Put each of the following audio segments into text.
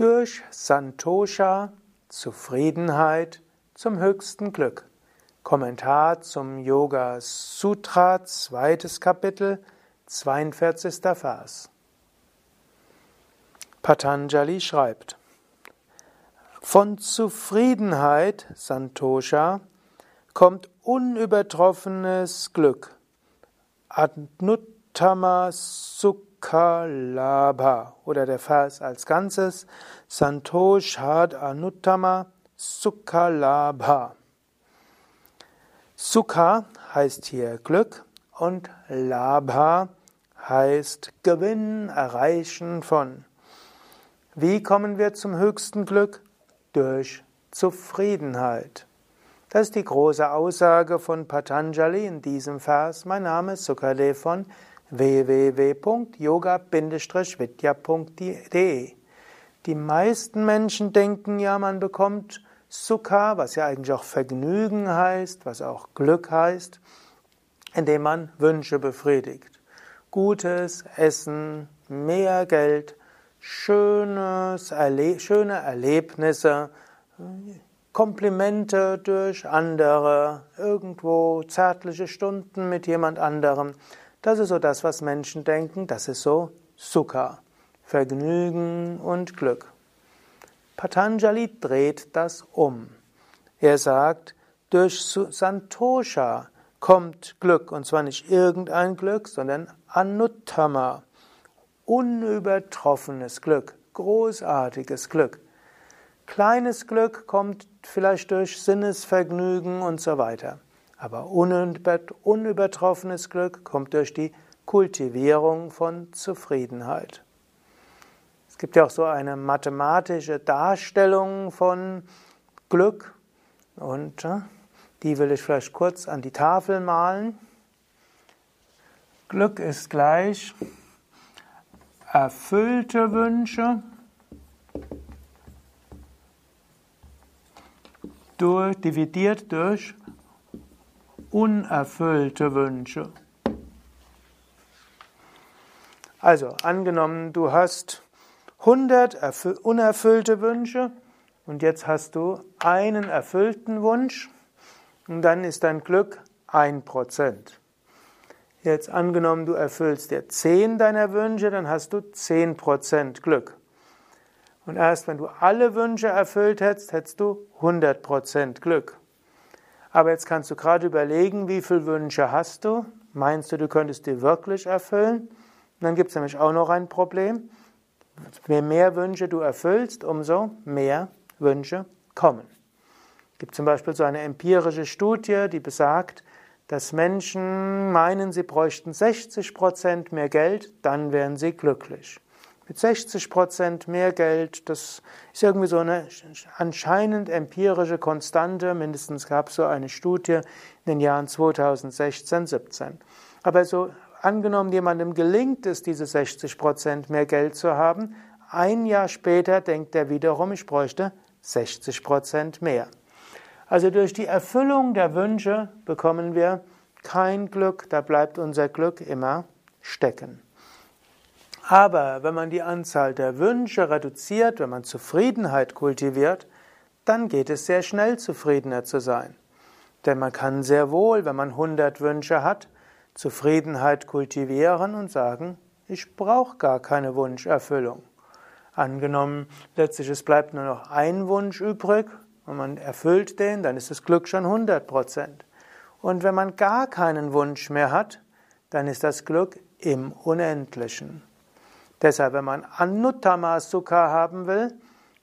Durch Santosha, Zufriedenheit zum höchsten Glück. Kommentar zum Yoga Sutra, zweites Kapitel, 42. Vers. Patanjali schreibt, von Zufriedenheit, Santosha, kommt unübertroffenes Glück. Adnuttama Sukhalabha oder der Vers als Ganzes Santoshad Anuttama Sukhalabha. Sukha heißt hier Glück und Labha heißt Gewinn, Erreichen von. Wie kommen wir zum höchsten Glück? Durch Zufriedenheit. Das ist die große Aussage von Patanjali in diesem Vers. Mein Name ist Sukadev von www.yoga-vidya.de. Die meisten Menschen denken ja, man bekommt Sukha, was ja eigentlich auch Vergnügen heißt, was auch Glück heißt, indem man Wünsche befriedigt. Gutes Essen, mehr Geld, schönes Erle schöne Erlebnisse, Komplimente durch andere, irgendwo zärtliche Stunden mit jemand anderem. Das ist so das, was Menschen denken, das ist so Sukha, Vergnügen und Glück. Patanjali dreht das um. Er sagt, durch Santosha kommt Glück, und zwar nicht irgendein Glück, sondern Anuttama, unübertroffenes Glück, großartiges Glück. Kleines Glück kommt vielleicht durch Sinnesvergnügen und so weiter. Aber unübertroffenes Glück kommt durch die Kultivierung von Zufriedenheit. Es gibt ja auch so eine mathematische Darstellung von Glück und die will ich vielleicht kurz an die Tafel malen. Glück ist gleich erfüllte Wünsche durch, dividiert durch unerfüllte Wünsche. Also angenommen, du hast 100 unerfüllte Wünsche und jetzt hast du einen erfüllten Wunsch und dann ist dein Glück 1%. Jetzt angenommen, du erfüllst dir 10 deiner Wünsche, dann hast du 10% Glück. Und erst wenn du alle Wünsche erfüllt hättest, hättest du 100% Glück. Aber jetzt kannst du gerade überlegen, wie viele Wünsche hast du? Meinst du, du könntest die wirklich erfüllen? Und dann gibt es nämlich auch noch ein Problem. Je mehr Wünsche du erfüllst, umso mehr Wünsche kommen. Es gibt zum Beispiel so eine empirische Studie, die besagt, dass Menschen meinen, sie bräuchten 60% mehr Geld, dann wären sie glücklich mit 60 Prozent mehr Geld. Das ist irgendwie so eine anscheinend empirische Konstante. Mindestens gab es so eine Studie in den Jahren 2016, 17. Aber so angenommen, jemandem gelingt es, diese 60 Prozent mehr Geld zu haben, ein Jahr später denkt er wiederum, ich bräuchte 60 Prozent mehr. Also durch die Erfüllung der Wünsche bekommen wir kein Glück, da bleibt unser Glück immer stecken. Aber wenn man die Anzahl der Wünsche reduziert, wenn man Zufriedenheit kultiviert, dann geht es sehr schnell zufriedener zu sein. Denn man kann sehr wohl, wenn man 100 Wünsche hat, Zufriedenheit kultivieren und sagen, ich brauche gar keine Wunscherfüllung. Angenommen, letztlich es bleibt nur noch ein Wunsch übrig und man erfüllt den, dann ist das Glück schon 100 Prozent. Und wenn man gar keinen Wunsch mehr hat, dann ist das Glück im Unendlichen. Deshalb, wenn man Anuttama Sukha haben will,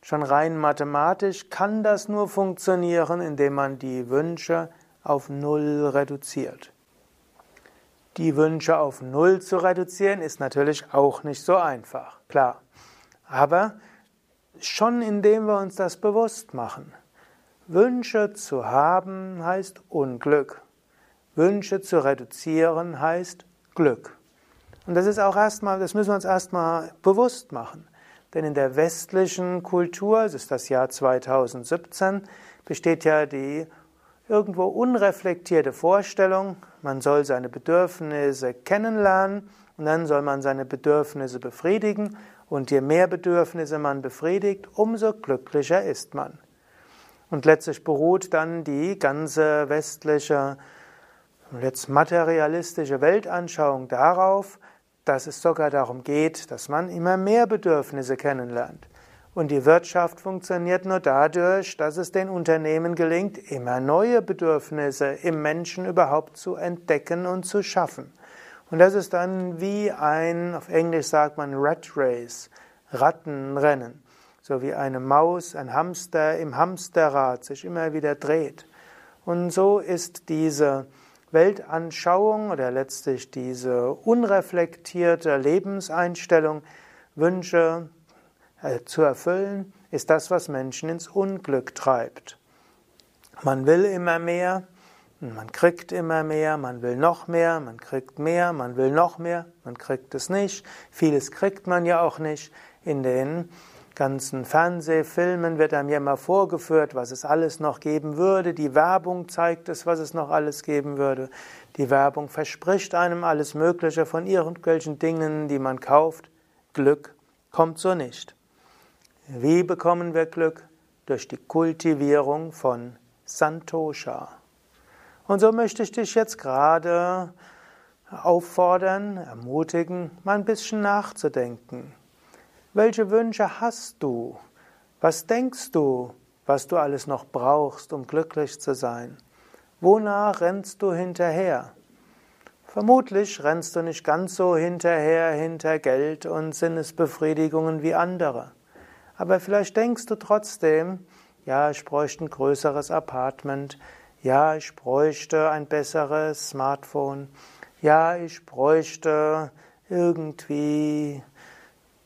schon rein mathematisch, kann das nur funktionieren, indem man die Wünsche auf Null reduziert. Die Wünsche auf Null zu reduzieren, ist natürlich auch nicht so einfach, klar. Aber schon indem wir uns das bewusst machen. Wünsche zu haben heißt Unglück. Wünsche zu reduzieren heißt Glück. Und das ist auch erstmal, das müssen wir uns erstmal bewusst machen. Denn in der westlichen Kultur, es ist das Jahr 2017, besteht ja die irgendwo unreflektierte Vorstellung, man soll seine Bedürfnisse kennenlernen und dann soll man seine Bedürfnisse befriedigen Und je mehr Bedürfnisse man befriedigt, umso glücklicher ist man. Und letztlich beruht dann die ganze westliche, jetzt materialistische Weltanschauung darauf, dass es sogar darum geht, dass man immer mehr Bedürfnisse kennenlernt. Und die Wirtschaft funktioniert nur dadurch, dass es den Unternehmen gelingt, immer neue Bedürfnisse im Menschen überhaupt zu entdecken und zu schaffen. Und das ist dann wie ein, auf Englisch sagt man Rat Race, Rattenrennen so wie eine Maus, ein Hamster im Hamsterrad sich immer wieder dreht. Und so ist diese Weltanschauung oder letztlich diese unreflektierte Lebenseinstellung, Wünsche äh, zu erfüllen, ist das, was Menschen ins Unglück treibt. Man will immer mehr, man kriegt immer mehr, man will noch mehr, man kriegt mehr, man will noch mehr, man kriegt es nicht. Vieles kriegt man ja auch nicht. In den ganzen Fernsehfilmen wird einem ja immer vorgeführt, was es alles noch geben würde. Die Werbung zeigt es, was es noch alles geben würde. Die Werbung verspricht einem alles Mögliche von irgendwelchen Dingen, die man kauft. Glück kommt so nicht. Wie bekommen wir Glück? Durch die Kultivierung von Santosha. Und so möchte ich dich jetzt gerade auffordern, ermutigen, mal ein bisschen nachzudenken. Welche Wünsche hast du? Was denkst du, was du alles noch brauchst, um glücklich zu sein? Wonach rennst du hinterher? Vermutlich rennst du nicht ganz so hinterher hinter Geld und Sinnesbefriedigungen wie andere. Aber vielleicht denkst du trotzdem, ja, ich bräuchte ein größeres Apartment, ja, ich bräuchte ein besseres Smartphone, ja, ich bräuchte irgendwie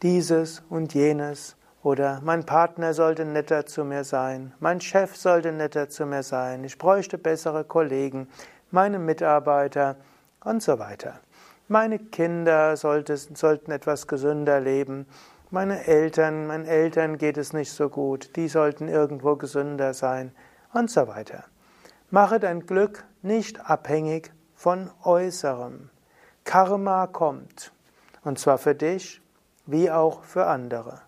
dieses und jenes. Oder mein Partner sollte netter zu mir sein, mein Chef sollte netter zu mir sein, ich bräuchte bessere Kollegen, meine Mitarbeiter. Und so weiter. Meine Kinder sollte, sollten etwas gesünder leben, meine Eltern, meinen Eltern geht es nicht so gut, die sollten irgendwo gesünder sein. Und so weiter. Mache dein Glück nicht abhängig von Äußerem. Karma kommt, und zwar für dich wie auch für andere.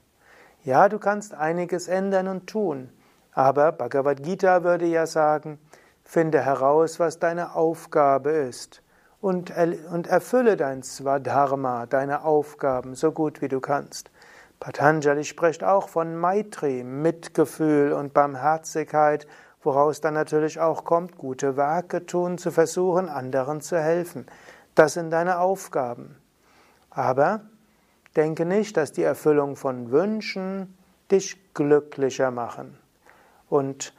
Ja, du kannst einiges ändern und tun, aber Bhagavad Gita würde ja sagen, finde heraus, was deine Aufgabe ist und, erfülle dein Swadharma, deine Aufgaben, so gut wie du kannst. Patanjali spricht auch von Maitri, Mitgefühl und Barmherzigkeit, woraus dann natürlich auch kommt, gute Werke tun, zu versuchen, anderen zu helfen. Das sind deine Aufgaben. Aber Denke nicht, dass die Erfüllung von Wünschen dich glücklicher machen. Und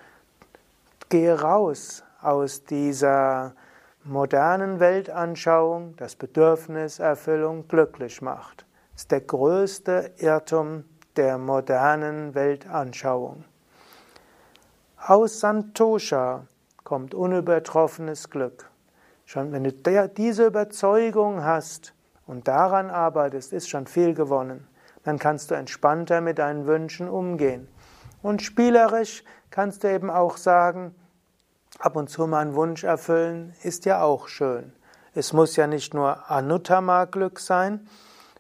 gehe raus aus dieser modernen Weltanschauung, dass Bedürfniserfüllung glücklich macht. Das ist der größte Irrtum der modernen Weltanschauung. Aus Santosha kommt unübertroffenes Glück. Schon wenn du diese Überzeugung hast, und daran arbeitest, ist schon viel gewonnen. Dann kannst du entspannter mit deinen Wünschen umgehen. Und spielerisch kannst du eben auch sagen, ab und zu mal einen Wunsch erfüllen, ist ja auch schön. Es muss ja nicht nur Anuttama-Glück sein,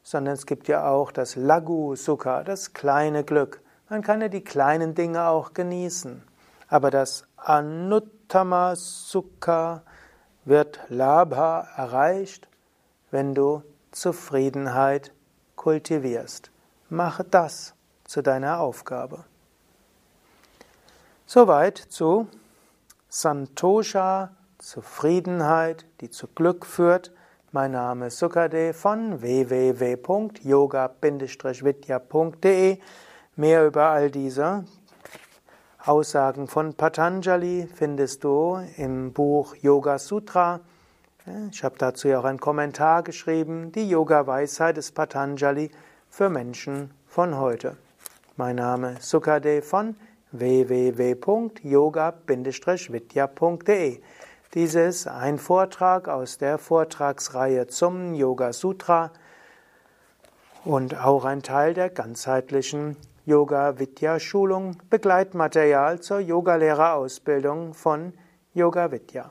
sondern es gibt ja auch das Lagu-Sukha, das kleine Glück. Man kann ja die kleinen Dinge auch genießen. Aber das Anuttama-Sukha wird Labha erreicht, wenn du Zufriedenheit kultivierst. Mache das zu deiner Aufgabe. Soweit zu Santosha, Zufriedenheit, die zu Glück führt. Mein Name ist Sukade von www.yoga-vidya.de. Mehr über all diese Aussagen von Patanjali findest du im Buch Yoga Sutra ich habe dazu ja auch einen Kommentar geschrieben, die Yoga-Weisheit des Patanjali für Menschen von heute. Mein Name ist Sukadev von www.yoga-vidya.de. Dies ist ein Vortrag aus der Vortragsreihe zum Yoga Sutra und auch ein Teil der ganzheitlichen Yoga Vidya Schulung, Begleitmaterial zur Yogalehrerausbildung von Yoga Vidya.